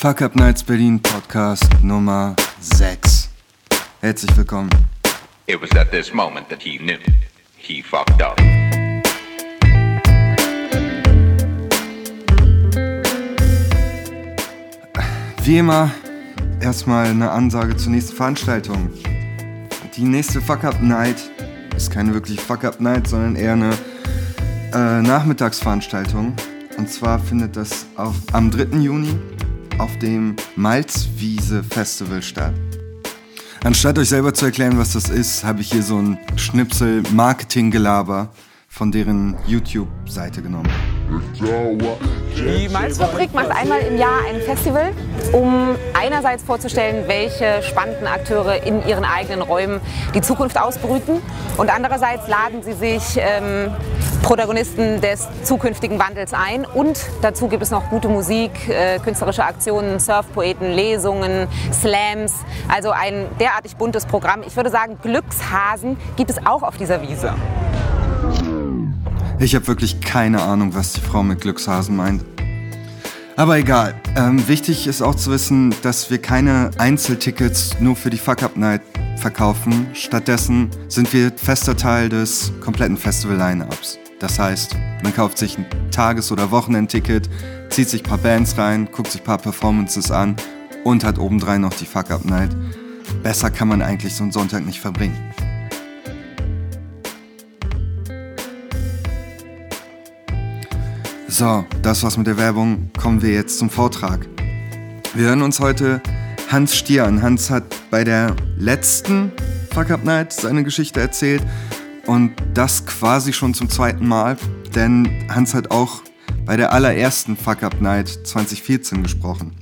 Fuck Up Nights Berlin Podcast Nummer 6. Herzlich willkommen. It was at this moment that he knew he fucked up. Wie immer, erstmal eine Ansage zur nächsten Veranstaltung. Die nächste Fuck Up Night ist keine wirklich Fuck Up Night, sondern eher eine äh, Nachmittagsveranstaltung. Und zwar findet das auf, am 3. Juni auf dem Malzwiese Festival statt. Anstatt euch selber zu erklären, was das ist, habe ich hier so ein Schnipsel Marketing-Gelaber von deren YouTube-Seite genommen. Die Malzfabrik macht einmal im Jahr ein Festival, um einerseits vorzustellen, welche spannenden Akteure in ihren eigenen Räumen die Zukunft ausbrüten und andererseits laden sie sich ähm, Protagonisten des zukünftigen Wandels ein und dazu gibt es noch gute Musik, äh, künstlerische Aktionen, Surfpoeten, Lesungen, Slams, also ein derartig buntes Programm. Ich würde sagen, Glückshasen gibt es auch auf dieser Wiese. Ich habe wirklich keine Ahnung, was die Frau mit Glückshasen meint. Aber egal. Ähm, wichtig ist auch zu wissen, dass wir keine Einzeltickets nur für die Fuck Up Night verkaufen. Stattdessen sind wir fester Teil des kompletten Festival-Line-Ups. Das heißt, man kauft sich ein Tages- oder Wochenendticket, zieht sich ein paar Bands rein, guckt sich ein paar Performances an und hat obendrein noch die Fuck Up Night. Besser kann man eigentlich so einen Sonntag nicht verbringen. So, das war's mit der Werbung. Kommen wir jetzt zum Vortrag. Wir hören uns heute Hans Stier an. Hans hat bei der letzten Fuck Up Night seine Geschichte erzählt und das quasi schon zum zweiten Mal, denn Hans hat auch bei der allerersten Fuck Up Night 2014 gesprochen.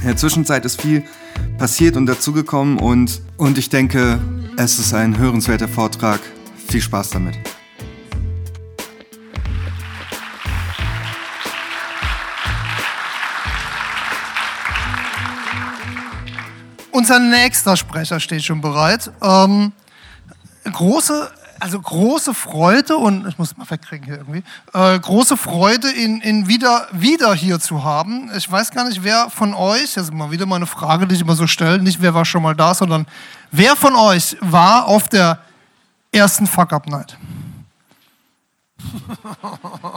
In der Zwischenzeit ist viel passiert und dazugekommen und, und ich denke, es ist ein hörenswerter Vortrag. Viel Spaß damit. Unser nächster Sprecher steht schon bereit. Ähm, große, also große Freude und ich muss mal wegkriegen hier irgendwie. Äh, große Freude, ihn, ihn wieder, wieder hier zu haben. Ich weiß gar nicht, wer von euch, das ist mal wieder mal eine Frage, die ich immer so stelle, nicht wer war schon mal da, sondern wer von euch war auf der ersten Fuck-Up-Night?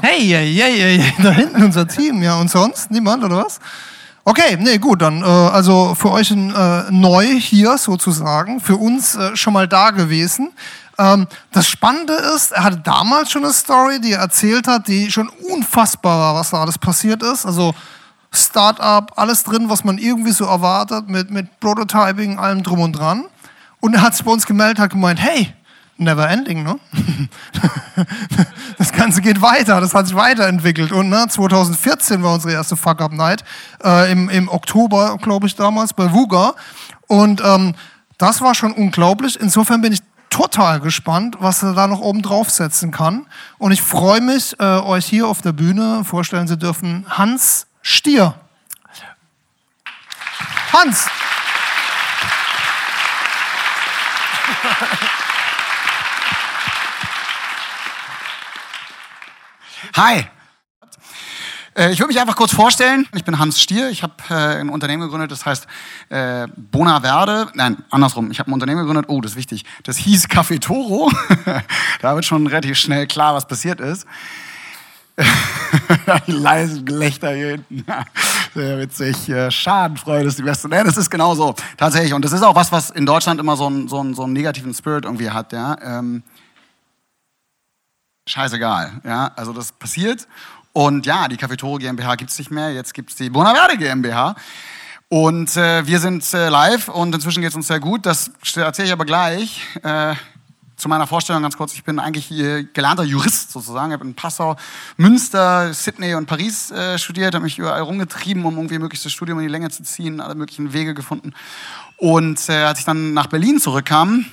Hey, hey, hey, hey, da hinten unser Team, ja, und sonst? Niemand, oder was? Okay, nee, gut, dann äh, also für euch äh, neu hier sozusagen, für uns äh, schon mal da gewesen. Ähm, das Spannende ist, er hatte damals schon eine Story, die er erzählt hat, die schon unfassbar war, was da alles passiert ist. Also Startup, alles drin, was man irgendwie so erwartet, mit, mit Prototyping, allem drum und dran. Und er hat sich bei uns gemeldet, hat gemeint, hey, never ending, ne? das Ganze geht weiter, das hat sich weiterentwickelt. Und ne, 2014 war unsere erste Fuck-Up-Night, äh, im, im Oktober, glaube ich, damals, bei Vuga. Und ähm, das war schon unglaublich. Insofern bin ich total gespannt, was er da noch oben draufsetzen kann. Und ich freue mich, äh, euch hier auf der Bühne vorstellen zu dürfen, Hans Stier. Hans! Hi. Äh, Ich würde mich einfach kurz vorstellen. Ich bin Hans Stier. Ich habe äh, ein Unternehmen gegründet, das heißt äh, Bona Verde. Nein, andersrum. Ich habe ein Unternehmen gegründet. Oh, das ist wichtig. Das hieß Café Toro. da wird schon relativ schnell klar, was passiert ist. Die leisen Gelächter hier hinten. Sehr witzig. Äh, Schadenfreude ist die beste. Nee, das ist genau so. Tatsächlich. Und das ist auch was, was in Deutschland immer so einen, so einen, so einen negativen Spirit irgendwie hat. Ja. Ähm, scheißegal. Ja, also das passiert. Und ja, die Cafetoro GmbH gibt es nicht mehr. Jetzt gibt es die Bonaverde GmbH. Und äh, wir sind äh, live und inzwischen geht es uns sehr gut. Das erzähle ich aber gleich. Äh, zu meiner Vorstellung ganz kurz. Ich bin eigentlich äh, gelernter Jurist sozusagen. Ich habe in Passau, Münster, Sydney und Paris äh, studiert, habe mich überall rumgetrieben, um irgendwie möglichst das Studium in die Länge zu ziehen, alle möglichen Wege gefunden. Und äh, als ich dann nach Berlin zurückkam,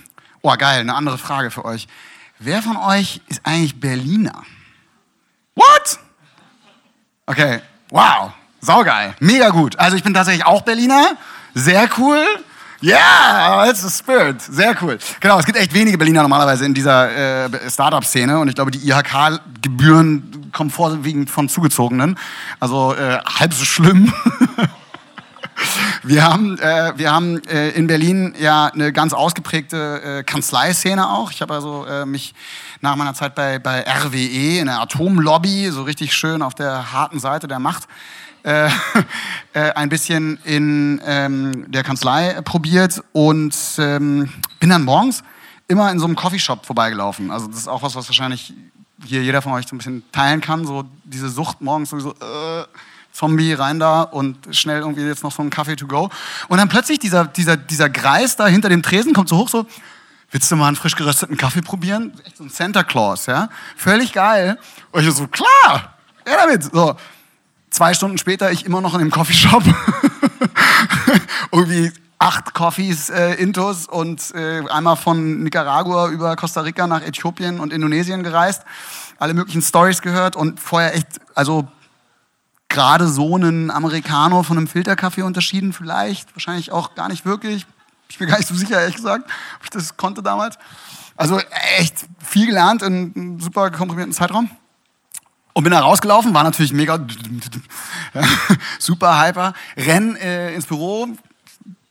oh geil, eine andere Frage für euch. Wer von euch ist eigentlich Berliner? What? Okay, wow, saugeil, mega gut. Also ich bin tatsächlich auch Berliner, sehr cool. Yeah, it's a spirit, sehr cool. Genau, es gibt echt wenige Berliner normalerweise in dieser äh, Startup-Szene und ich glaube, die IHK-Gebühren kommen vorwiegend von Zugezogenen. Also äh, halb so schlimm. wir haben, äh, wir haben äh, in Berlin ja eine ganz ausgeprägte äh, Kanzleiszene auch. Ich habe also äh, mich nach meiner Zeit bei, bei RWE in der Atomlobby so richtig schön auf der harten Seite der Macht äh, äh, ein bisschen in ähm, der Kanzlei probiert und ähm, bin dann morgens immer in so einem Coffeeshop vorbeigelaufen. Also das ist auch was, was wahrscheinlich hier jeder von euch so ein bisschen teilen kann. So diese Sucht morgens sowieso, äh, Zombie rein da und schnell irgendwie jetzt noch so einen Kaffee to go. Und dann plötzlich dieser, dieser, dieser Greis da hinter dem Tresen kommt so hoch so, willst du mal einen frisch gerösteten Kaffee probieren? Echt so ein Santa Claus, ja? Völlig geil. Und ich so, klar, ja damit. So, zwei Stunden später ich immer noch in dem Coffeeshop. irgendwie acht Coffees äh, intus und äh, einmal von Nicaragua über Costa Rica nach Äthiopien und Indonesien gereist, alle möglichen Stories gehört und vorher echt, also gerade so einen Americano von einem Filterkaffee unterschieden, vielleicht, wahrscheinlich auch gar nicht wirklich. Ich bin gar nicht so sicher, ehrlich gesagt, ob ich das konnte damals. Also echt viel gelernt in einem super komprimierten Zeitraum. Und bin da rausgelaufen, war natürlich mega super hyper. Renn äh, ins Büro,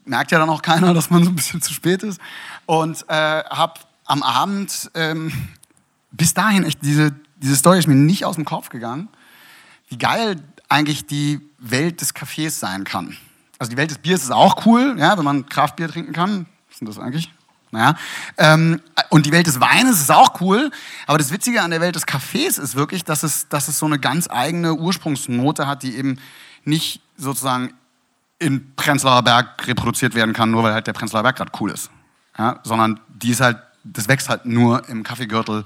merkt ja dann auch keiner, dass man so ein bisschen zu spät ist. Und äh, hab am Abend ähm, bis dahin echt diese, diese Story ist mir nicht aus dem Kopf gegangen, wie geil eigentlich die Welt des Kaffees sein kann. Also die Welt des Biers ist auch cool, ja, wenn man Kraftbier trinken kann. Was ist denn das eigentlich? Naja. Ähm, und die Welt des Weines ist auch cool. Aber das Witzige an der Welt des Kaffees ist wirklich, dass es, dass es so eine ganz eigene Ursprungsnote hat, die eben nicht sozusagen in Prenzlauer Berg reproduziert werden kann, nur weil halt der Prenzlauer Berg gerade cool ist. Ja, sondern die ist halt, das wächst halt nur im Kaffeegürtel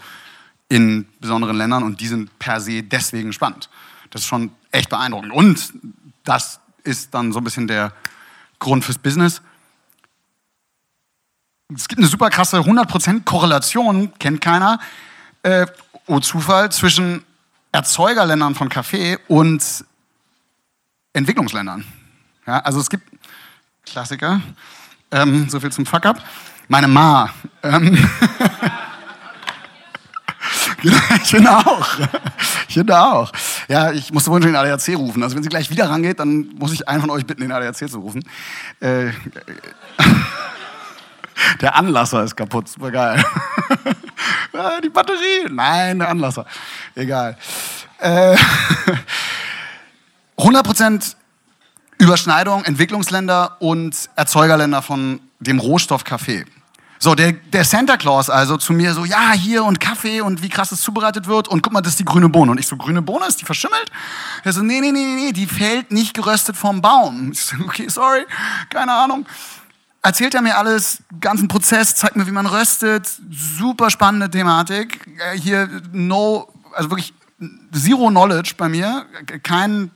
in besonderen Ländern und die sind per se deswegen spannend. Das ist schon echt beeindruckend. Und das ist dann so ein bisschen der Grund fürs Business. Es gibt eine super krasse 100% Korrelation, kennt keiner, äh, oh Zufall, zwischen Erzeugerländern von Kaffee und Entwicklungsländern. Ja, also es gibt Klassiker, ähm, so viel zum Fuck-up. Meine Ma. Ähm, Genau, ich finde auch. Ich finde auch. Ja, ich musste wohl schon den ADAC rufen. Also wenn sie gleich wieder rangeht, dann muss ich einen von euch bitten, den ADAC zu rufen. Äh, der Anlasser ist kaputt, super geil. Die Batterie, nein, der Anlasser. Egal. Äh, 100% Überschneidung Entwicklungsländer und Erzeugerländer von dem Rohstoff Kaffee. So, der, der Santa Claus also zu mir so, ja, hier und Kaffee und wie krass es zubereitet wird und guck mal, das ist die grüne Bohne. Und ich so, grüne Bohne, ist die verschimmelt? Er so, nee, nee, nee, nee, die fällt nicht geröstet vom Baum. Ich so, okay, sorry, keine Ahnung. Erzählt er mir alles, ganzen Prozess, zeigt mir, wie man röstet. Super spannende Thematik. Äh, hier no, also wirklich zero knowledge bei mir. Kein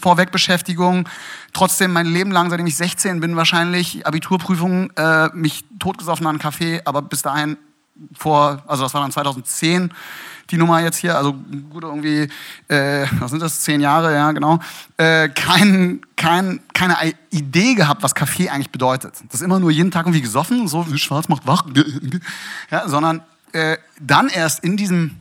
Vorwegbeschäftigung, trotzdem mein Leben lang, seitdem ich 16 bin, wahrscheinlich Abiturprüfung, äh, mich totgesoffen an einen Kaffee, aber bis dahin vor, also das war dann 2010 die Nummer jetzt hier, also gut irgendwie, äh, was sind das, zehn Jahre, ja genau, äh, kein, kein, keine Idee gehabt, was Kaffee eigentlich bedeutet. Das ist immer nur jeden Tag irgendwie gesoffen, so wie schwarz macht wach, ja, sondern äh, dann erst in diesem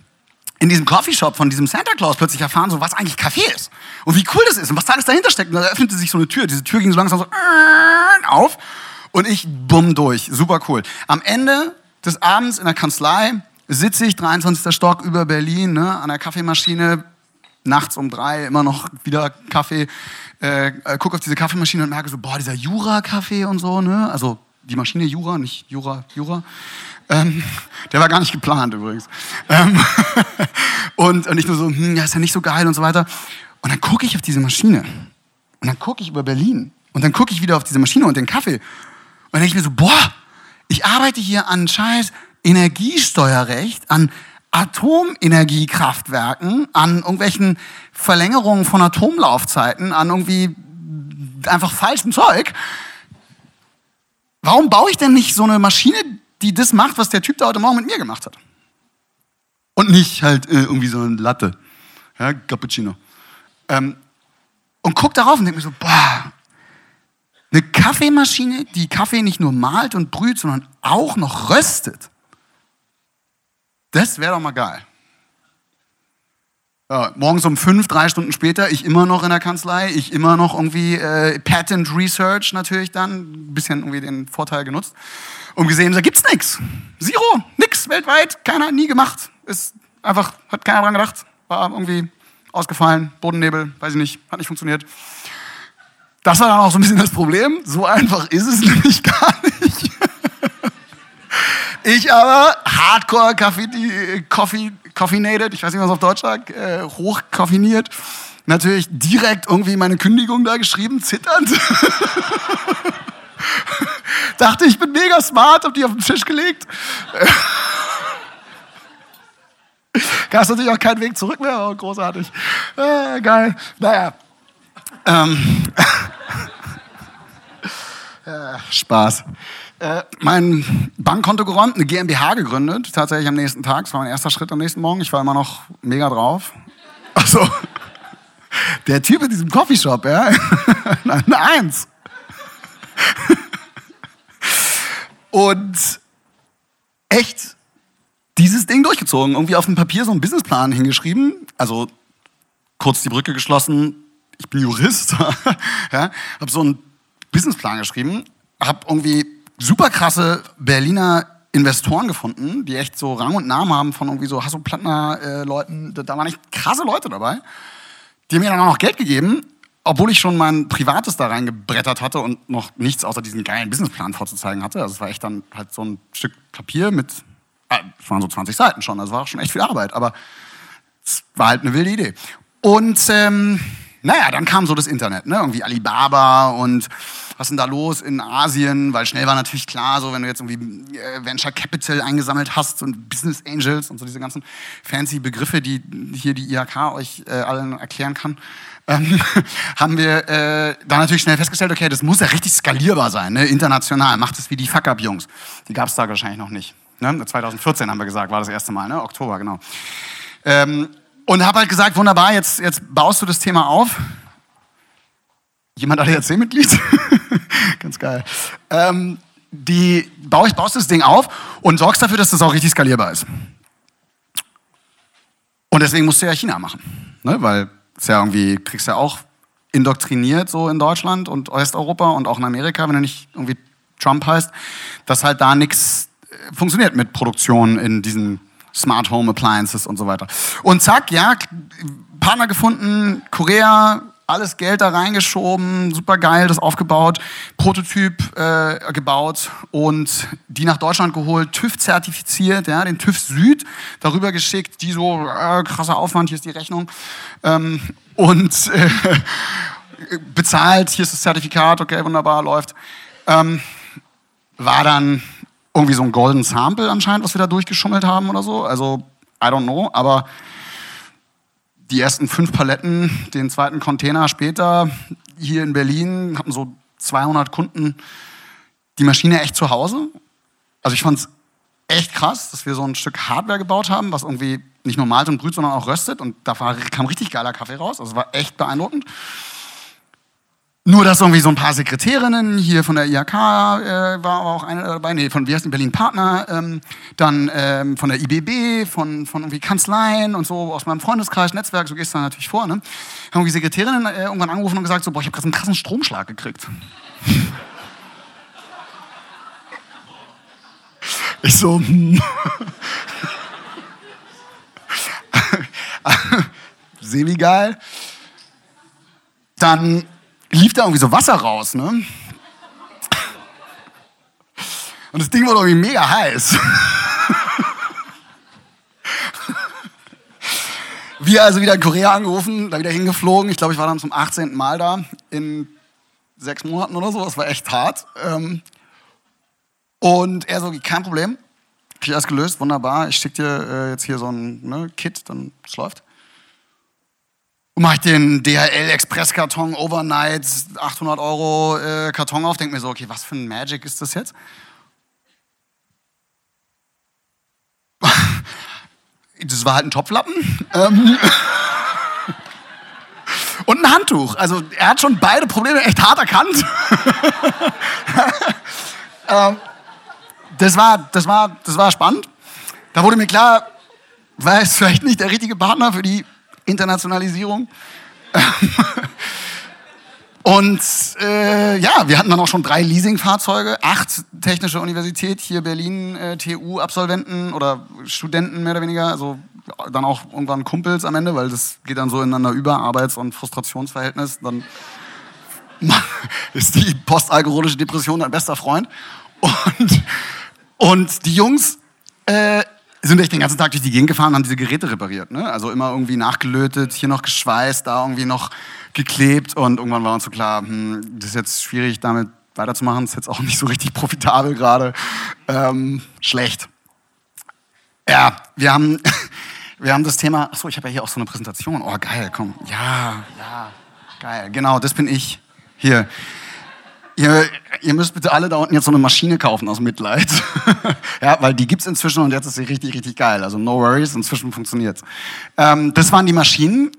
in diesem Coffeeshop von diesem Santa Claus plötzlich erfahren, so was eigentlich Kaffee ist und wie cool das ist und was da alles dahinter steckt. Und da öffnete sich so eine Tür. Diese Tür ging so langsam so auf und ich bumm durch. Super cool. Am Ende des Abends in der Kanzlei sitze ich, 23. Stock über Berlin, ne, an der Kaffeemaschine, nachts um drei immer noch wieder Kaffee, äh, äh, gucke auf diese Kaffeemaschine und merke so, boah, dieser Jura-Kaffee und so, ne, also die Maschine Jura, nicht Jura, Jura. Ähm, der war gar nicht geplant übrigens. Ähm, und, und ich nur so, hm, ja, ist ja nicht so geil und so weiter. Und dann gucke ich auf diese Maschine. Und dann gucke ich über Berlin. Und dann gucke ich wieder auf diese Maschine und den Kaffee. Und dann denke ich mir so, boah, ich arbeite hier an scheiß Energiesteuerrecht, an Atomenergiekraftwerken, an irgendwelchen Verlängerungen von Atomlaufzeiten, an irgendwie einfach falschem Zeug. Warum baue ich denn nicht so eine Maschine, die das macht, was der Typ da heute Morgen mit mir gemacht hat. Und nicht halt äh, irgendwie so ein Latte. Ja, Cappuccino. Ähm, und guck darauf und denk mir so, boah, eine Kaffeemaschine, die Kaffee nicht nur malt und brüht, sondern auch noch röstet. Das wäre doch mal geil. Ja, morgens um fünf, drei Stunden später, ich immer noch in der Kanzlei, ich immer noch irgendwie äh, Patent Research natürlich dann, ein bisschen irgendwie den Vorteil genutzt. Und gesehen, da gibt's nichts. Zero, nix weltweit, keiner, nie gemacht. Ist einfach, hat keiner dran gedacht. War irgendwie ausgefallen, Bodennebel, weiß ich nicht, hat nicht funktioniert. Das war dann auch so ein bisschen das Problem. So einfach ist es nämlich gar nicht. Ich aber, hardcore Coffee, Coffeinated, ich weiß nicht, was auf Deutsch sagt, äh, hochkoffiniert. Natürlich direkt irgendwie meine Kündigung da geschrieben, zitternd. Dachte, ich bin mega smart, hab die auf den Tisch gelegt. Gab es natürlich auch keinen Weg zurück mehr, aber großartig. Äh, geil. Naja. Ähm. ja, Spaß. Äh, mein Bankkonto geräumt, eine GmbH gegründet, tatsächlich am nächsten Tag. Das war mein erster Schritt am nächsten Morgen. Ich war immer noch mega drauf. Also, der Typ in diesem Coffeeshop, ja, eine Eins. Und echt dieses Ding durchgezogen. Irgendwie auf dem Papier so einen Businessplan hingeschrieben. Also kurz die Brücke geschlossen. Ich bin Jurist. ja, habe so einen Businessplan geschrieben. Habe irgendwie super krasse Berliner Investoren gefunden, die echt so Rang und Namen haben von irgendwie so Hasso-Plattner-Leuten. Äh, da waren echt krasse Leute dabei. Die haben mir dann auch noch Geld gegeben, obwohl ich schon mein Privates da reingebrettert hatte und noch nichts außer diesen geilen Businessplan vorzuzeigen hatte. Also es war echt dann halt so ein Stück Papier mit, äh, es waren so 20 Seiten schon, also war schon echt viel Arbeit, aber es war halt eine wilde Idee. Und ähm, naja, dann kam so das Internet, ne? irgendwie Alibaba und was ist denn da los in Asien? Weil schnell war natürlich klar, so wenn du jetzt irgendwie äh, Venture Capital eingesammelt hast und Business Angels und so diese ganzen fancy Begriffe, die hier die IHK euch äh, allen erklären kann, ähm, haben wir äh, dann natürlich schnell festgestellt, okay, das muss ja richtig skalierbar sein, ne? international. Macht es wie die Fuck-Up-Jungs. Die gab es da wahrscheinlich noch nicht. Ne? 2014 haben wir gesagt, war das erste Mal, ne? Oktober, genau. Ähm, und habe halt gesagt, wunderbar, jetzt, jetzt baust du das Thema auf. Jemand ADAC-Mitglied? Ganz geil. Ähm, die baust, baust das Ding auf und sorgst dafür, dass das auch richtig skalierbar ist. Und deswegen musst du ja China machen. Ne? Weil es ja irgendwie, kriegst ja auch indoktriniert so in Deutschland und Osteuropa und auch in Amerika, wenn du nicht irgendwie Trump heißt, dass halt da nichts äh, funktioniert mit Produktion in diesen Smart Home Appliances und so weiter. Und zack, ja, Partner gefunden, Korea, alles Geld da reingeschoben, super geil, das aufgebaut, Prototyp äh, gebaut und die nach Deutschland geholt, TÜV zertifiziert, ja, den TÜV Süd darüber geschickt, die so, äh, krasser Aufwand, hier ist die Rechnung ähm, und äh, bezahlt, hier ist das Zertifikat, okay, wunderbar, läuft. Ähm, war dann irgendwie so ein Golden Sample anscheinend, was wir da durchgeschummelt haben oder so. Also, I don't know, aber die ersten fünf Paletten, den zweiten Container später hier in Berlin, hatten so 200 Kunden die Maschine echt zu Hause. Also ich fand es echt krass, dass wir so ein Stück Hardware gebaut haben, was irgendwie nicht nur malt und brüht, sondern auch röstet. Und da kam richtig geiler Kaffee raus. Also es war echt beeindruckend. Nur, dass irgendwie so ein paar Sekretärinnen hier von der IHK äh, war auch eine dabei, nee, von wie heißt Berlin Partner, ähm, dann ähm, von der IBB, von, von irgendwie Kanzleien und so aus meinem Freundeskreis, Netzwerk, so gehst du da natürlich vor, ne? Haben irgendwie Sekretärinnen äh, irgendwann angerufen und gesagt so, boah, ich habe gerade einen krassen Stromschlag gekriegt. ich so, hm. semi-geil. Dann lief da irgendwie so Wasser raus, ne? Und das Ding war irgendwie mega heiß. Wir also wieder in Korea angerufen, da wieder hingeflogen. Ich glaube, ich war dann zum 18. Mal da in sechs Monaten oder so. Das war echt hart. Ähm, und er so, kein Problem. Ich alles gelöst, wunderbar. Ich schicke dir äh, jetzt hier so ein ne, Kit, dann es läuft. Und mache ich den DHL Express Karton Overnight 800 Euro äh, Karton auf, denke mir so, okay, was für ein Magic ist das jetzt? das war halt ein Topflappen. Ähm, und ein Handtuch. Also er hat schon beide Probleme echt hart erkannt. ähm, das, war, das, war, das war spannend. Da wurde mir klar, war es vielleicht nicht der richtige Partner für die Internationalisierung. Und äh, ja, wir hatten dann auch schon drei Leasingfahrzeuge, acht Technische Universität, hier Berlin, äh, TU-Absolventen oder Studenten mehr oder weniger, also dann auch irgendwann Kumpels am Ende, weil das geht dann so ineinander über, Arbeits- und Frustrationsverhältnis. Dann ist die postalkoholische Depression dein bester Freund. Und, und die Jungs äh, sind echt den ganzen Tag durch die Gegend gefahren und haben diese Geräte repariert. Ne? Also immer irgendwie nachgelötet, hier noch geschweißt, da irgendwie noch geklebt. Und irgendwann war uns so klar, hm, das ist jetzt schwierig, damit weiterzumachen. Das ist jetzt auch nicht so richtig profitabel gerade. Ähm, schlecht. Ja, wir haben, wir haben das Thema. Achso, ich habe ja hier auch so eine Präsentation. Oh, geil, komm. Ja, ja, geil. Genau, das bin ich. Hier. Ihr, ihr, müsst bitte alle da unten jetzt so eine Maschine kaufen aus Mitleid. ja, weil die gibt's inzwischen und jetzt ist sie richtig, richtig geil. Also no worries, inzwischen funktioniert's. Ähm, das waren die Maschinen.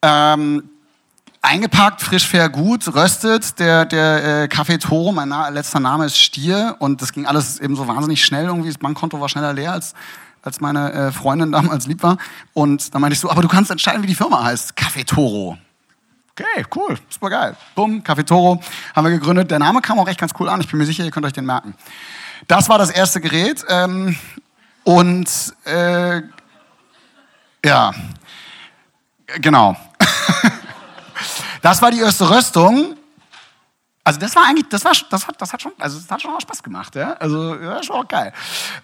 Ähm, eingepackt, frisch, fair, gut, röstet. Der, der äh, Café Toro, mein Na letzter Name ist Stier und das ging alles eben so wahnsinnig schnell. Irgendwie das Bankkonto war schneller leer als als meine äh, Freundin damals lieb war. Und dann meinte ich so, aber du kannst entscheiden, wie die Firma heißt. Café Toro. Okay, cool, super geil. Bumm, Café Toro haben wir gegründet. Der Name kam auch echt ganz cool an. Ich bin mir sicher, ihr könnt euch den merken. Das war das erste Gerät. Ähm, und äh, ja, genau. das war die erste Röstung. Also das war eigentlich, das war, das hat, das hat schon, also das hat schon auch Spaß gemacht, ja. Also das war auch geil.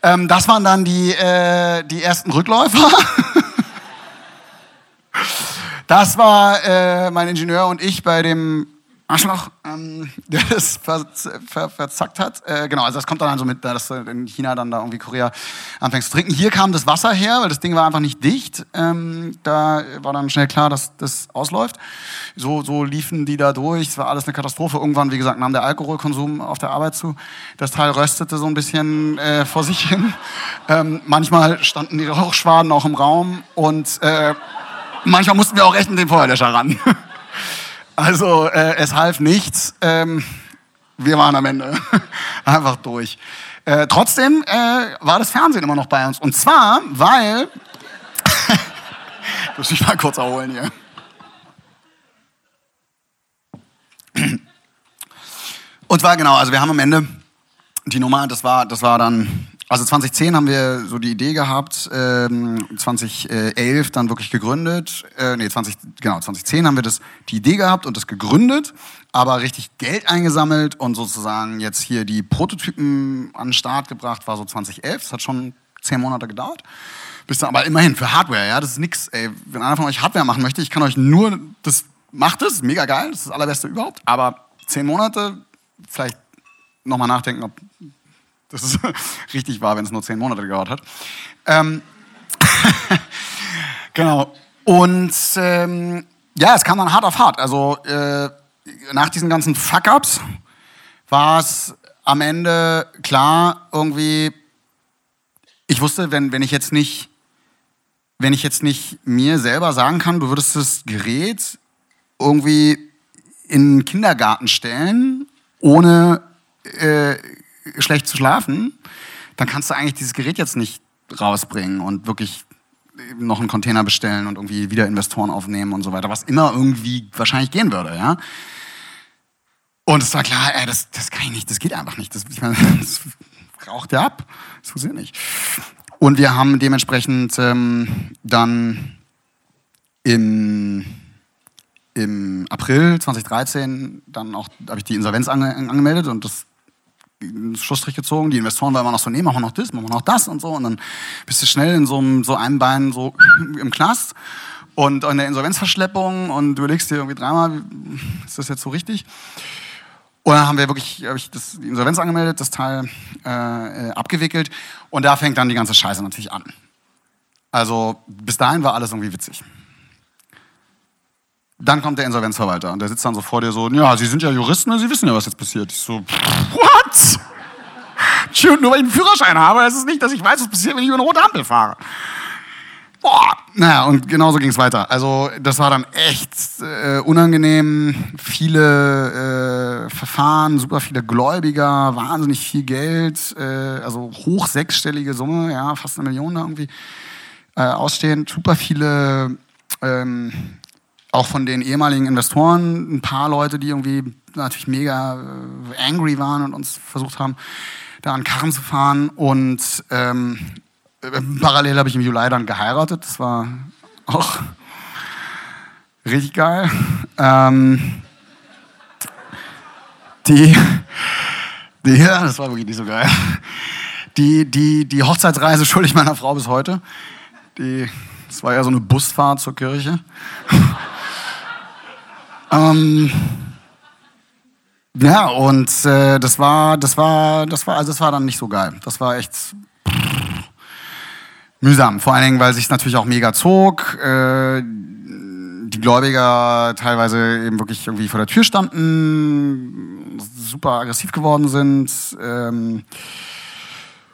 Ähm, das waren dann die äh, die ersten Rückläufer. Das war äh, mein Ingenieur und ich bei dem Arschloch, ähm, der das ver, ver, verzackt hat. Äh, genau, also das kommt dann also mit, dass du in China dann da irgendwie Korea anfängst zu trinken. Hier kam das Wasser her, weil das Ding war einfach nicht dicht. Ähm, da war dann schnell klar, dass das ausläuft. So, so liefen die da durch. Es war alles eine Katastrophe. Irgendwann, wie gesagt, nahm der Alkoholkonsum auf der Arbeit zu. Das Teil röstete so ein bisschen äh, vor sich hin. Ähm, manchmal standen die Rauchschwaden auch im Raum und äh, Manchmal mussten wir auch echt mit dem Feuerlöscher ran. Also äh, es half nichts. Ähm, wir waren am Ende einfach durch. Äh, trotzdem äh, war das Fernsehen immer noch bei uns. Und zwar, weil... ich muss mich mal kurz erholen hier. Und zwar genau, also wir haben am Ende die Nummer, das war, das war dann also 2010 haben wir so die Idee gehabt, ähm, 2011 dann wirklich gegründet. Äh, nee, 20, genau, 2010 haben wir das, die Idee gehabt und das gegründet, aber richtig Geld eingesammelt und sozusagen jetzt hier die Prototypen an den Start gebracht, war so 2011. Das hat schon zehn Monate gedauert. Bis dann, aber immerhin für Hardware, ja, das ist nix. Ey, wenn einer von euch Hardware machen möchte, ich kann euch nur, das macht es, mega geil, das ist das allerbeste überhaupt. Aber zehn Monate, vielleicht nochmal nachdenken, ob das ist richtig wahr, wenn es nur zehn Monate gedauert hat. Ähm, genau. Und ähm, ja, es kam dann hart auf hart. Also äh, nach diesen ganzen Fuck-ups war es am Ende klar, irgendwie, ich wusste, wenn, wenn ich jetzt nicht, wenn ich jetzt nicht mir selber sagen kann, du würdest das Gerät irgendwie in den Kindergarten stellen, ohne äh, schlecht zu schlafen, dann kannst du eigentlich dieses Gerät jetzt nicht rausbringen und wirklich noch einen Container bestellen und irgendwie wieder Investoren aufnehmen und so weiter, was immer irgendwie wahrscheinlich gehen würde, ja. Und es war klar, ey, das, das kann ich nicht, das geht einfach nicht. Das, ich meine, das raucht ja ab. Das funktioniert nicht. Und wir haben dementsprechend ähm, dann im, im April 2013 dann auch, habe ich die Insolvenz ange, angemeldet und das Schlussstrich gezogen. Die Investoren waren immer noch so, nee, machen wir noch das, machen wir noch das und so. Und dann bist du schnell in so einem, so einem Bein so im Knast und in der Insolvenzverschleppung und du überlegst dir irgendwie dreimal, ist das jetzt so richtig? Und dann haben wir wirklich, habe ich das, die Insolvenz angemeldet, das Teil äh, äh, abgewickelt und da fängt dann die ganze Scheiße natürlich an. Also bis dahin war alles irgendwie witzig. Dann kommt der Insolvenzverwalter und der sitzt dann so vor dir so, ja, Sie sind ja Juristen, Sie wissen ja, was jetzt passiert. Ich so, what? Nur weil ich einen Führerschein habe, heißt es nicht, dass ich weiß, was passiert, wenn ich über eine rote Ampel fahre. Boah. Naja, und genauso ging es weiter. Also das war dann echt äh, unangenehm. Viele äh, Verfahren, super viele Gläubiger, wahnsinnig viel Geld, äh, also hoch sechsstellige Summe, ja, fast eine Million da irgendwie äh, ausstehend. Super viele ähm, auch von den ehemaligen Investoren ein paar Leute, die irgendwie natürlich mega äh, angry waren und uns versucht haben, da an Karren zu fahren. Und ähm, äh, parallel habe ich im Juli dann geheiratet. Das war auch richtig geil. Ähm, die, die, ja, das war wirklich nicht so geil. Die, die, die Hochzeitsreise schulde ich meiner Frau bis heute. Die, das war ja so eine Busfahrt zur Kirche. ähm, ja, und äh, das war, das war, das war, also das war dann nicht so geil. Das war echt mühsam. Vor allen Dingen, weil sich natürlich auch mega zog. Äh, die Gläubiger teilweise eben wirklich irgendwie vor der Tür standen, super aggressiv geworden sind. Ähm,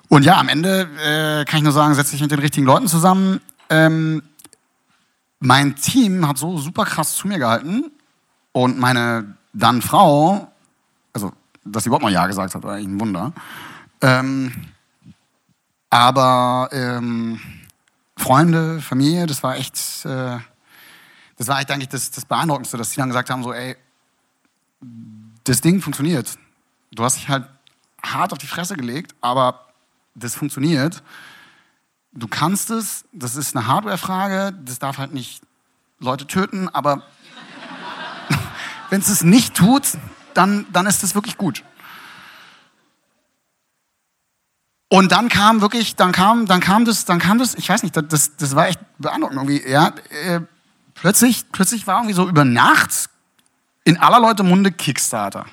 und ja, am Ende äh, kann ich nur sagen, setze dich mit den richtigen Leuten zusammen. Ähm, mein Team hat so super krass zu mir gehalten und meine dann Frau, dass sie überhaupt mal Ja gesagt hat, war eigentlich ein Wunder. Ähm, aber ähm, Freunde, Familie, das war echt, äh, das war eigentlich das, das Beeindruckendste, dass sie dann gesagt haben, so, ey, das Ding funktioniert. Du hast dich halt hart auf die Fresse gelegt, aber das funktioniert. Du kannst es, das ist eine Hardware-Frage, das darf halt nicht Leute töten, aber wenn es es nicht tut, dann, dann ist es wirklich gut. Und dann kam wirklich, dann kam, dann kam das, dann kam das, ich weiß nicht, das, das war echt beeindruckend irgendwie. Ja, äh, plötzlich, plötzlich war irgendwie so über Nacht in aller Leute Munde Kickstarter.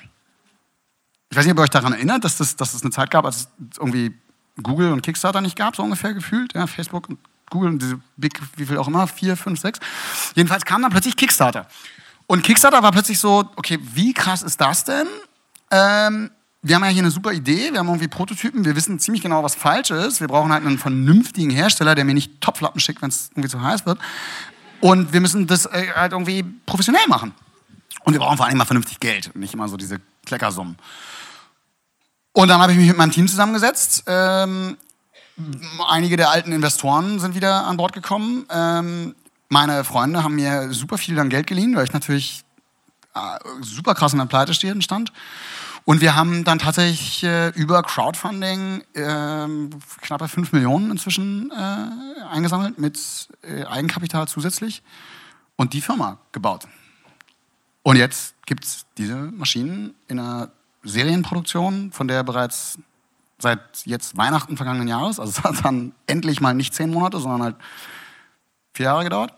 Ich weiß nicht, ob ihr euch daran erinnert, dass das, dass es eine Zeit gab, als es irgendwie Google und Kickstarter nicht gab, so ungefähr gefühlt. Ja, Facebook und Google und diese Big, wie viel auch immer, vier, fünf, sechs. Jedenfalls kam dann plötzlich Kickstarter. Und Kickstarter war plötzlich so, okay, wie krass ist das denn? Ähm, wir haben ja hier eine super Idee, wir haben irgendwie Prototypen, wir wissen ziemlich genau, was falsch ist. Wir brauchen halt einen vernünftigen Hersteller, der mir nicht Topflappen schickt, wenn es irgendwie zu heiß wird. Und wir müssen das äh, halt irgendwie professionell machen. Und wir brauchen vor allem mal vernünftig Geld, nicht immer so diese Kleckersummen. Und dann habe ich mich mit meinem Team zusammengesetzt. Ähm, einige der alten Investoren sind wieder an Bord gekommen. Ähm, meine Freunde haben mir super viel dann Geld geliehen, weil ich natürlich äh, super krass in der Pleite stand. Und wir haben dann tatsächlich äh, über Crowdfunding äh, knappe 5 Millionen inzwischen äh, eingesammelt mit äh, Eigenkapital zusätzlich und die Firma gebaut. Und jetzt gibt es diese Maschinen in einer Serienproduktion, von der bereits seit jetzt Weihnachten vergangenen Jahres, also es hat dann endlich mal nicht zehn Monate, sondern halt vier Jahre gedauert.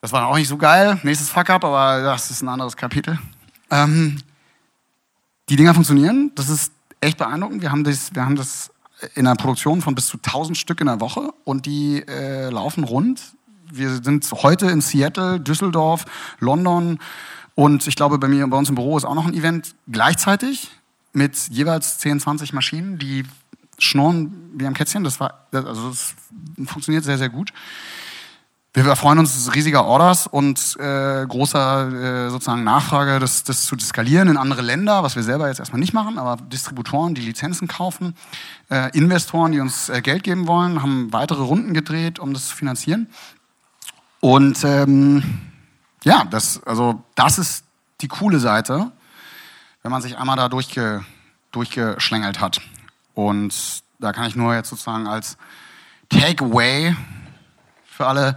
Das war auch nicht so geil, nächstes Fuck-up, aber das ist ein anderes Kapitel. Ähm, die Dinger funktionieren, das ist echt beeindruckend. Wir haben das, wir haben das in einer Produktion von bis zu 1000 Stück in der Woche und die äh, laufen rund. Wir sind heute in Seattle, Düsseldorf, London, und ich glaube, bei mir, bei uns im Büro ist auch noch ein Event gleichzeitig mit jeweils 10, 20 Maschinen, die schnurren wie am Kätzchen. Das, war, also das funktioniert sehr, sehr gut. Wir freuen uns riesiger Orders und äh, großer äh, sozusagen Nachfrage, das, das zu skalieren in andere Länder, was wir selber jetzt erstmal nicht machen, aber Distributoren, die Lizenzen kaufen, äh, Investoren, die uns äh, Geld geben wollen, haben weitere Runden gedreht, um das zu finanzieren. Und ähm, ja, das, also, das ist die coole Seite, wenn man sich einmal da durchge, durchgeschlängelt hat. Und da kann ich nur jetzt sozusagen als Takeaway für alle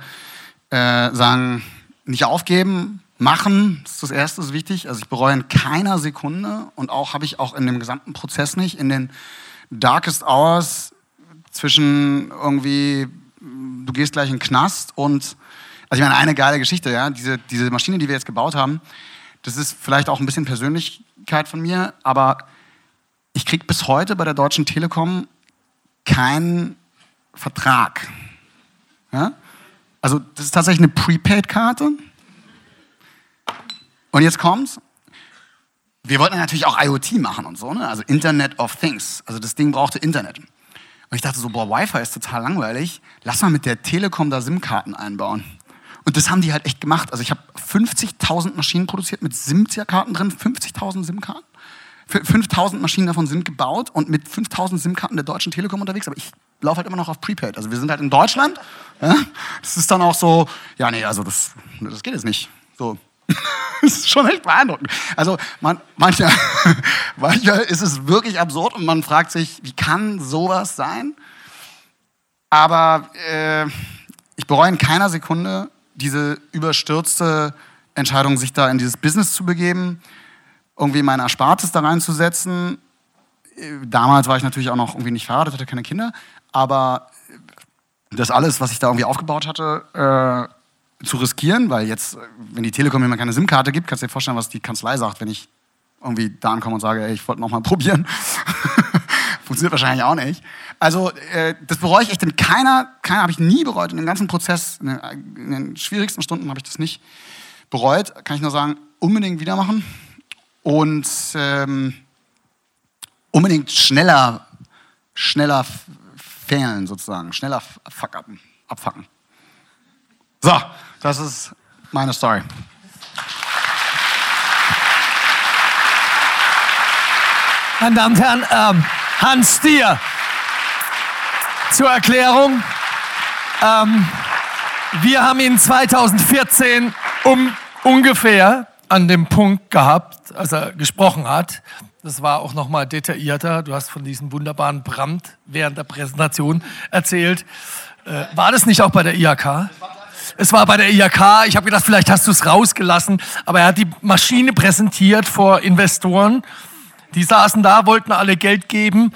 äh, sagen, nicht aufgeben, machen, das ist das Erste, das ist wichtig. Also ich bereue in keiner Sekunde und auch habe ich auch in dem gesamten Prozess nicht, in den darkest hours zwischen irgendwie, du gehst gleich in den Knast und also ich meine, eine geile Geschichte, ja, diese, diese Maschine, die wir jetzt gebaut haben, das ist vielleicht auch ein bisschen Persönlichkeit von mir, aber ich kriege bis heute bei der Deutschen Telekom keinen Vertrag. Ja? Also das ist tatsächlich eine Prepaid-Karte. Und jetzt kommt's. Wir wollten natürlich auch IoT machen und so, ne? also Internet of Things. Also das Ding brauchte Internet. Und ich dachte so, boah, Wi-Fi ist total langweilig. Lass mal mit der Telekom da SIM-Karten einbauen. Und das haben die halt echt gemacht. Also ich habe 50.000 Maschinen produziert mit SIM-Karten drin, 50.000 SIM-Karten. 5000 Maschinen davon sind gebaut und mit 5000 SIM-Karten der Deutschen Telekom unterwegs, aber ich laufe halt immer noch auf Prepaid. Also wir sind halt in Deutschland. Ja? Das ist dann auch so, ja, nee, also das, das geht jetzt nicht. So. Das ist schon echt beeindruckend. Also man, manchmal, manchmal ist es wirklich absurd und man fragt sich, wie kann sowas sein? Aber äh, ich bereue in keiner Sekunde diese überstürzte Entscheidung, sich da in dieses Business zu begeben, irgendwie mein Erspartes da reinzusetzen. Damals war ich natürlich auch noch irgendwie nicht verheiratet, hatte keine Kinder, aber das alles, was ich da irgendwie aufgebaut hatte, äh, zu riskieren, weil jetzt, wenn die Telekom mir keine SIM-Karte gibt, kannst du dir vorstellen, was die Kanzlei sagt, wenn ich irgendwie da ankomme und sage, ey, ich wollte noch mal probieren. Funktioniert wahrscheinlich auch nicht. Also äh, das bereue ich echt in keiner, keiner habe ich nie bereut. In dem ganzen Prozess, in den, in den schwierigsten Stunden habe ich das nicht bereut. Kann ich nur sagen, unbedingt wieder machen und ähm, unbedingt schneller, schneller fehlen sozusagen, schneller abfacken. So, das ist meine Story. Meine Damen und Herren, ähm, Hans Stier. Zur Erklärung. Ähm, wir haben ihn 2014 um ungefähr an dem Punkt gehabt, als er gesprochen hat. Das war auch nochmal detaillierter. Du hast von diesem wunderbaren Brand während der Präsentation erzählt. Äh, war das nicht auch bei der IHK? Es war bei der IHK. Ich habe gedacht, vielleicht hast du es rausgelassen. Aber er hat die Maschine präsentiert vor Investoren. Die saßen da, wollten alle Geld geben,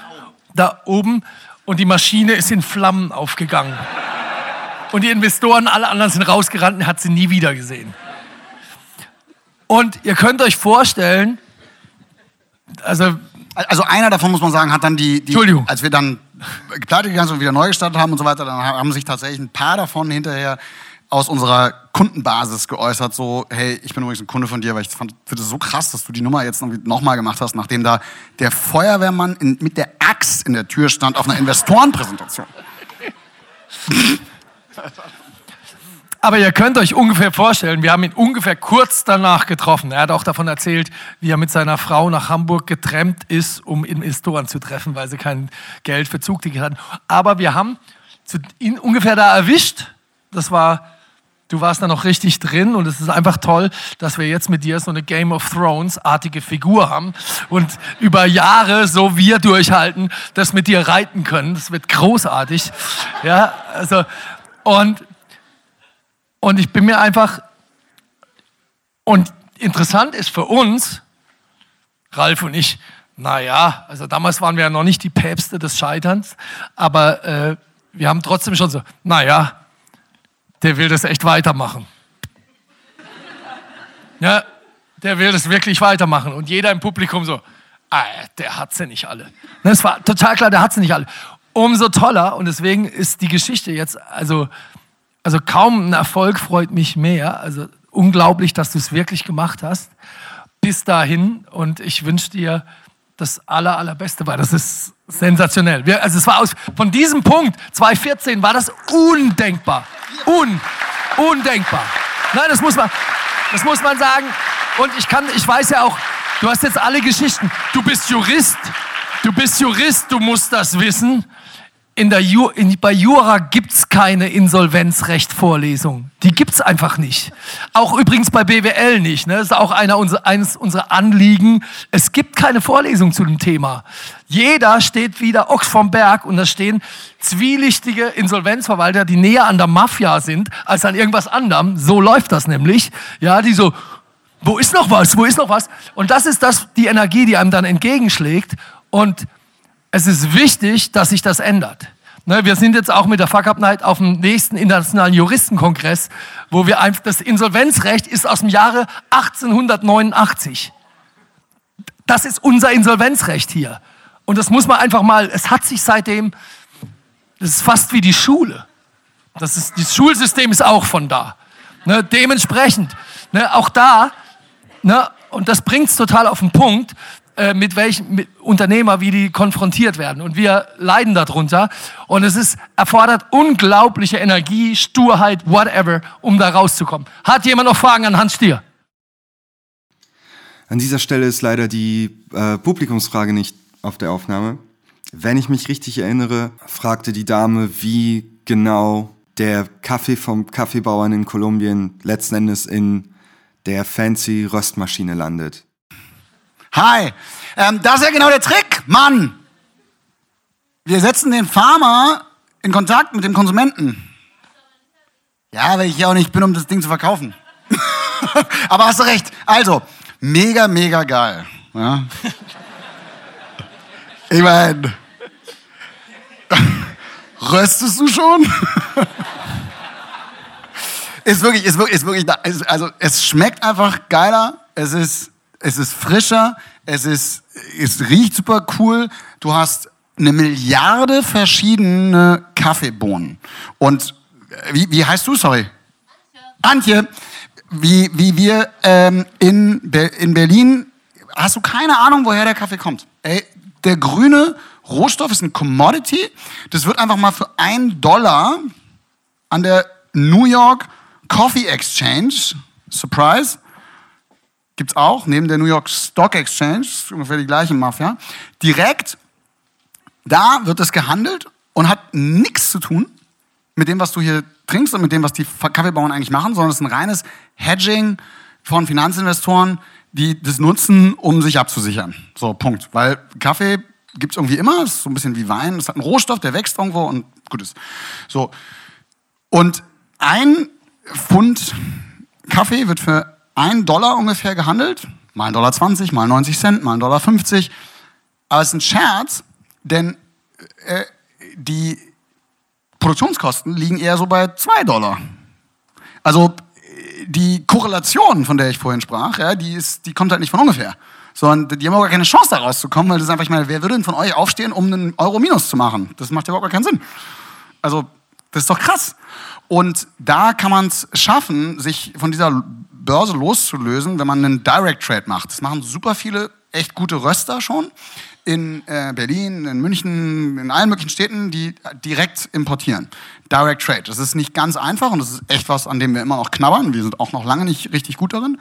da oben. Und die Maschine ist in Flammen aufgegangen. Und die Investoren, alle anderen sind rausgerannt und hat sie nie wieder gesehen. Und ihr könnt euch vorstellen, also also einer davon muss man sagen, hat dann die, die Entschuldigung. als wir dann pleite gegangen sind und wieder neu gestartet haben und so weiter, dann haben sich tatsächlich ein paar davon hinterher aus unserer Kundenbasis geäußert, so, hey, ich bin übrigens ein Kunde von dir, weil ich finde es so krass, dass du die Nummer jetzt nochmal gemacht hast, nachdem da der Feuerwehrmann in, mit der Axt in der Tür stand auf einer Investorenpräsentation. Aber ihr könnt euch ungefähr vorstellen, wir haben ihn ungefähr kurz danach getroffen. Er hat auch davon erzählt, wie er mit seiner Frau nach Hamburg getrennt ist, um Investoren zu treffen, weil sie kein Geld für Zugticket hatten. Aber wir haben ihn ungefähr da erwischt. Das war, du warst da noch richtig drin und es ist einfach toll, dass wir jetzt mit dir so eine Game of Thrones-artige Figur haben und über Jahre so wir durchhalten, das mit dir reiten können. Das wird großartig. Ja, also, und und ich bin mir einfach, und interessant ist für uns, Ralf und ich, naja, also damals waren wir ja noch nicht die Päpste des Scheiterns, aber äh, wir haben trotzdem schon so, naja, der will das echt weitermachen. Ja, der will das wirklich weitermachen. Und jeder im Publikum so, ah, der hat sie nicht alle. Das war total klar, der hat sie nicht alle. Umso toller und deswegen ist die Geschichte jetzt, also also kaum ein Erfolg freut mich mehr. Also unglaublich, dass du es wirklich gemacht hast. Bis dahin und ich wünsche dir das aller, allerbeste, weil das ist sensationell. Wir, also es war aus, von diesem Punkt, 2014, war das undenkbar. Un, undenkbar. Nein, das muss man, das muss man sagen. Und ich kann, ich weiß ja auch, du hast jetzt alle Geschichten. Du bist Jurist. Du bist Jurist, du musst das wissen in der Ju in, bei Jura gibt's keine Insolvenzrecht-Vorlesung. Die gibt's einfach nicht. Auch übrigens bei BWL nicht. Ne? Das ist auch einer unser, eines unserer Anliegen. Es gibt keine Vorlesung zu dem Thema. Jeder steht wieder Ochs vom Berg und da stehen zwielichtige Insolvenzverwalter, die näher an der Mafia sind als an irgendwas anderem. So läuft das nämlich. Ja, die so, wo ist noch was? Wo ist noch was? Und das ist das, die Energie, die einem dann entgegenschlägt. Und es ist wichtig, dass sich das ändert. Ne, wir sind jetzt auch mit der Fuck Up Night auf dem nächsten internationalen Juristenkongress, wo wir einfach, das Insolvenzrecht ist aus dem Jahre 1889. Das ist unser Insolvenzrecht hier. Und das muss man einfach mal, es hat sich seitdem, das ist fast wie die Schule. Das, ist, das Schulsystem ist auch von da. Ne, dementsprechend, ne, auch da, ne, und das bringt es total auf den Punkt, äh, mit welchen mit Unternehmer, wie die konfrontiert werden. Und wir leiden darunter. Und es ist, erfordert unglaubliche Energie, Sturheit, whatever, um da rauszukommen. Hat jemand noch Fragen an Hans Stier? An dieser Stelle ist leider die äh, Publikumsfrage nicht auf der Aufnahme. Wenn ich mich richtig erinnere, fragte die Dame, wie genau der Kaffee vom Kaffeebauern in Kolumbien letzten Endes in der fancy Röstmaschine landet. Hi, ähm, das ist ja genau der Trick, Mann. Wir setzen den Farmer in Kontakt mit dem Konsumenten. Ja, weil ich ja auch nicht bin, um das Ding zu verkaufen. Aber hast du recht. Also, mega, mega geil. Ja. Ich meine, röstest du schon? ist wirklich, ist wirklich, ist wirklich, also es schmeckt einfach geiler, es ist, es ist frischer, es ist, es riecht super cool. Du hast eine Milliarde verschiedene Kaffeebohnen. Und äh, wie, wie heißt du, sorry? Antje. Antje. Wie, wie wir ähm, in, Be in Berlin, hast du keine Ahnung, woher der Kaffee kommt. Ey, der grüne Rohstoff ist ein Commodity. Das wird einfach mal für ein Dollar an der New York Coffee Exchange, Surprise, gibt's auch, neben der New York Stock Exchange, ungefähr die gleiche Mafia, direkt da wird es gehandelt und hat nichts zu tun mit dem, was du hier trinkst und mit dem, was die Kaffeebauern eigentlich machen, sondern es ist ein reines Hedging von Finanzinvestoren, die das nutzen, um sich abzusichern. So, Punkt. Weil Kaffee gibt es irgendwie immer, ist so ein bisschen wie Wein, es hat einen Rohstoff, der wächst irgendwo und gut ist. So. Und ein Pfund Kaffee wird für einen Dollar ungefähr gehandelt, mal 1,20 Dollar, 20, mal 90 Cent, mal 1,50 Dollar. 50. Aber es ist ein Scherz, denn äh, die Produktionskosten liegen eher so bei 2 Dollar. Also die Korrelation, von der ich vorhin sprach, ja, die, ist, die kommt halt nicht von ungefähr. Sondern die haben auch gar keine Chance, da rauszukommen, weil das ist einfach, ich meine, wer würde denn von euch aufstehen, um einen Euro minus zu machen? Das macht ja überhaupt gar keinen Sinn. Also, das ist doch krass. Und da kann man es schaffen, sich von dieser Börse loszulösen, wenn man einen Direct Trade macht. Das machen super viele echt gute Röster schon in äh, Berlin, in München, in allen möglichen Städten, die direkt importieren. Direct Trade. Das ist nicht ganz einfach und das ist echt was, an dem wir immer noch knabbern. Wir sind auch noch lange nicht richtig gut darin.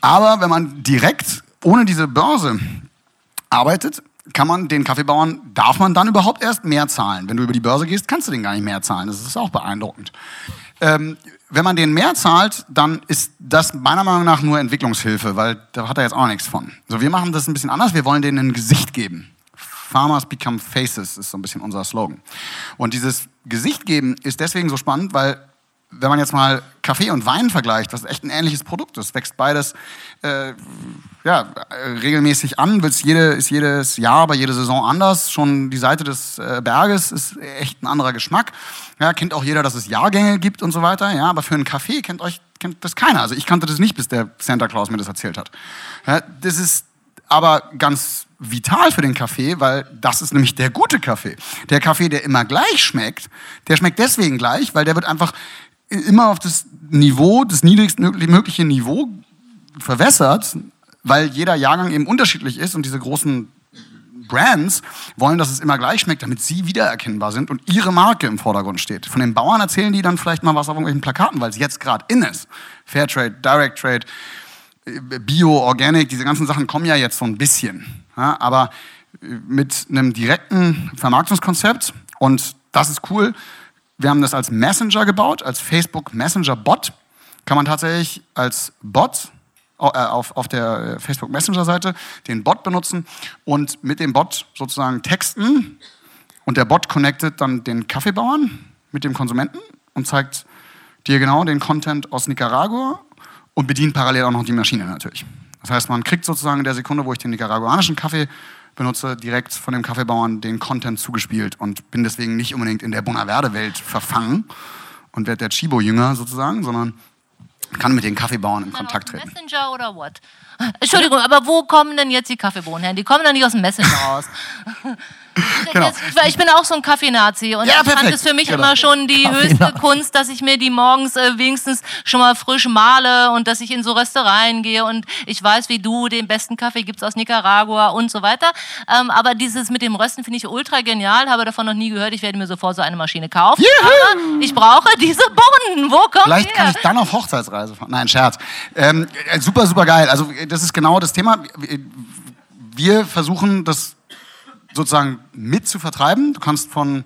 Aber wenn man direkt ohne diese Börse arbeitet, kann man den Kaffeebauern, darf man dann überhaupt erst mehr zahlen? Wenn du über die Börse gehst, kannst du den gar nicht mehr zahlen. Das ist auch beeindruckend. Ähm, wenn man denen mehr zahlt, dann ist das meiner Meinung nach nur Entwicklungshilfe, weil da hat er jetzt auch nichts von. So, wir machen das ein bisschen anders. Wir wollen denen ein Gesicht geben. Farmers become faces ist so ein bisschen unser Slogan. Und dieses Gesicht geben ist deswegen so spannend, weil wenn man jetzt mal Kaffee und Wein vergleicht, was echt ein ähnliches Produkt ist, wächst beides äh, ja, regelmäßig an, ist, jede, ist jedes Jahr, bei jeder Saison anders. Schon die Seite des äh, Berges ist echt ein anderer Geschmack. Ja, kennt auch jeder, dass es Jahrgänge gibt und so weiter. Ja, aber für einen Kaffee kennt euch kennt das keiner. Also ich kannte das nicht, bis der Santa Claus mir das erzählt hat. Ja, das ist aber ganz vital für den Kaffee, weil das ist nämlich der gute Kaffee. Der Kaffee, der immer gleich schmeckt, der schmeckt deswegen gleich, weil der wird einfach immer auf das Niveau, das niedrigstmögliche Niveau verwässert, weil jeder Jahrgang eben unterschiedlich ist und diese großen Brands wollen, dass es immer gleich schmeckt, damit sie wiedererkennbar sind und ihre Marke im Vordergrund steht. Von den Bauern erzählen die dann vielleicht mal was auf irgendwelchen Plakaten, weil es jetzt gerade in ist. Fairtrade, Direct Trade, Bio, Organic, diese ganzen Sachen kommen ja jetzt so ein bisschen. Ja, aber mit einem direkten Vermarktungskonzept und das ist cool, wir haben das als Messenger gebaut, als Facebook Messenger Bot. Kann man tatsächlich als Bot äh, auf, auf der Facebook Messenger Seite den Bot benutzen und mit dem Bot sozusagen texten und der Bot connectet dann den Kaffeebauern mit dem Konsumenten und zeigt dir genau den Content aus Nicaragua und bedient parallel auch noch die Maschine natürlich. Das heißt, man kriegt sozusagen in der Sekunde, wo ich den nicaraguanischen Kaffee benutze direkt von dem Kaffeebauern den Content zugespielt und bin deswegen nicht unbedingt in der Bonaverde-Welt verfangen und werde der Chibo-Jünger sozusagen, sondern kann mit den Kaffeebauern in Kontakt treten. Messenger oder what? Entschuldigung, aber wo kommen denn jetzt die Kaffeebohnen her? Die kommen doch nicht aus dem Messenger raus. Genau. Ich bin auch so ein Kaffeenazi und Ja, ich fand es für mich Genau. immer schon die höchste Kunst, dass ich mir die morgens äh, wenigstens schon mal frisch male und dass ich in so Röstereien gehe und ich weiß, wie du, den besten Kaffee gibt's aus Nicaragua und so weiter. Ähm, aber dieses mit dem Rösten finde ich ultra genial, habe davon noch nie gehört. Ich werde mir sofort so eine Maschine kaufen. Aber ich brauche diese Bohnen. Wo kommt Vielleicht die kann her? ich dann auf Hochzeitsreise fahren. Nein, Scherz. Ähm, äh, super, super geil. Also äh, das ist genau das Thema. Wir versuchen das sozusagen mit zu vertreiben. Du kannst von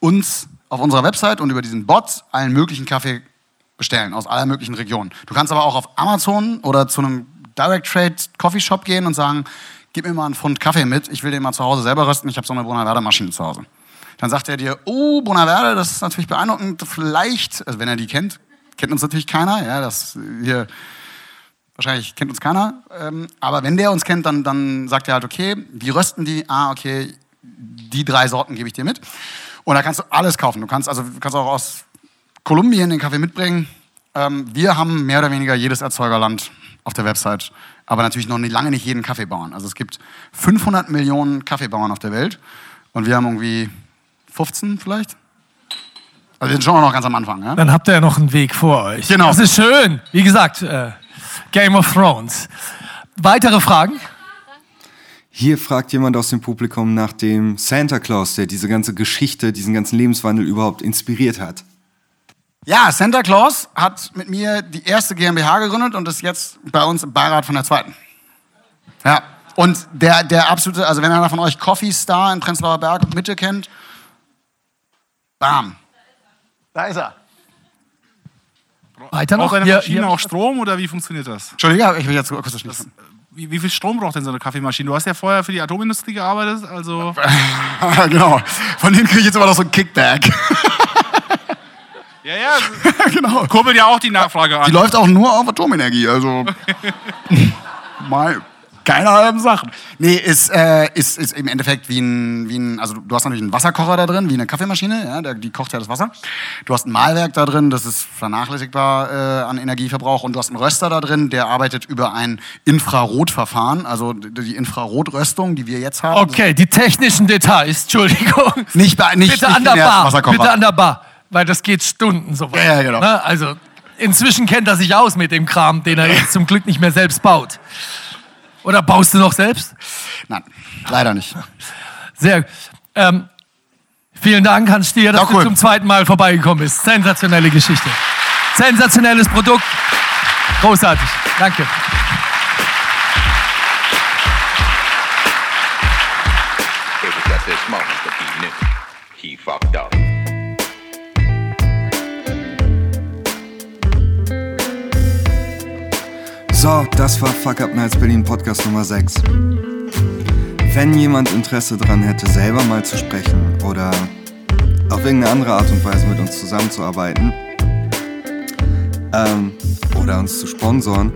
uns auf unserer Website und über diesen Bot allen möglichen Kaffee bestellen aus aller möglichen Regionen. Du kannst aber auch auf Amazon oder zu einem Direct Trade Coffee Shop gehen und sagen, gib mir mal einen Pfund Kaffee mit, ich will den mal zu Hause selber rösten, ich habe so eine Bonaverde Maschine zu Hause. Dann sagt er dir, oh, Bonaverde, das ist natürlich beeindruckend, vielleicht, also wenn er die kennt, kennt uns natürlich keiner, ja, das hier, wahrscheinlich kennt uns keiner, ähm, aber wenn der uns kennt, dann, dann sagt er halt, okay, wie rösten die? Ah, okay, die drei Sorten gebe ich dir mit. Und da kannst du alles kaufen. Du kannst also du kannst auch aus Kolumbien den Kaffee mitbringen. Ähm, wir haben mehr oder weniger jedes Erzeugerland auf der Website, aber natürlich noch nicht, lange nicht jeden Kaffeebauern. Also es gibt 500 Millionen Kaffeebauern auf der Welt und wir haben irgendwie 15 vielleicht. Also wir sind schon noch ganz am Anfang. Ja? Dann habt ihr ja noch einen Weg vor euch. Genau. Das ist schön. Wie gesagt, äh, Game of Thrones. Weitere Fragen? Hier fragt jemand aus dem Publikum nach dem Santa Claus, der diese ganze Geschichte, diesen ganzen Lebenswandel überhaupt inspiriert hat. Ja, Santa Claus hat mit mir die erste GmbH gegründet und ist jetzt bei uns im Beirat von der zweiten. Ja. Und der, der absolute, also wenn einer von euch Coffee Star in Prenzlauer Berg Mitte kennt, bam. Da ist er. Weiter noch? Braucht eine Maschine hier- auch Strom oder wie funktioniert das? Entschuldigung, ich will jetzt kurz das schließen. Wie, wie viel Strom braucht denn so eine Kaffeemaschine? Du hast ja vorher für die Atomindustrie gearbeitet, also genau. Von denen kriege ich jetzt immer noch so ein Kickback. ja, ja, genau. kurbelt ja auch die Nachfrage an. Die läuft auch nur auf Atomenergie, also mal keine halben Sachen. Nee, ist, äh, ist, ist im Endeffekt wie ein, wie ein, also du hast natürlich einen Wasserkocher da drin, wie eine Kaffeemaschine, ja, der, die kocht ja das Wasser. Du hast ein Mahlwerk da drin, das ist vernachlässigbar äh, an Energieverbrauch und du hast einen Röster da drin, der arbeitet über ein Infrarotverfahren, also die Infrarotröstung, die wir jetzt haben. Okay, die technischen Details, Entschuldigung. Nicht, bei, nicht, Bitte nicht an der Bar, Wasserkocher. bitte an der Bar, weil das geht Stunden so weit. Ja, ja, genau. Ne? Also inzwischen kennt er sich aus mit dem Kram, den er jetzt zum Glück nicht mehr selbst baut. Oder baust du noch selbst? Nein, leider nicht. Sehr. Ähm, vielen Dank, Hans Stier, dass Ja, cool. du zum zweiten Mal vorbeigekommen bist. Sensationelle Geschichte. Sensationelles Produkt. Großartig. Danke. Das war Fuck Up Nights Berlin Podcast Nummer 6. Wenn jemand Interesse daran hätte, selber mal zu sprechen oder auf irgendeine andere Art und Weise mit uns zusammenzuarbeiten ähm, oder uns zu sponsoren,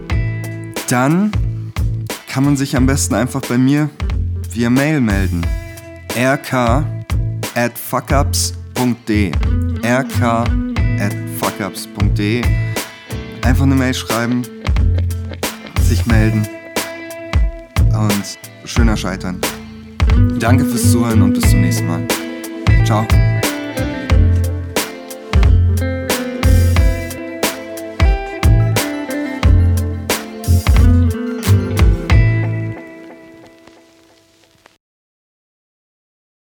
dann kann man sich am besten einfach bei mir via Mail melden. rk at fuckups.de rk at fuckups.de Einfach eine Mail schreiben, sich melden und schöner scheitern. Danke fürs Zuhören und bis zum nächsten Mal. Ciao.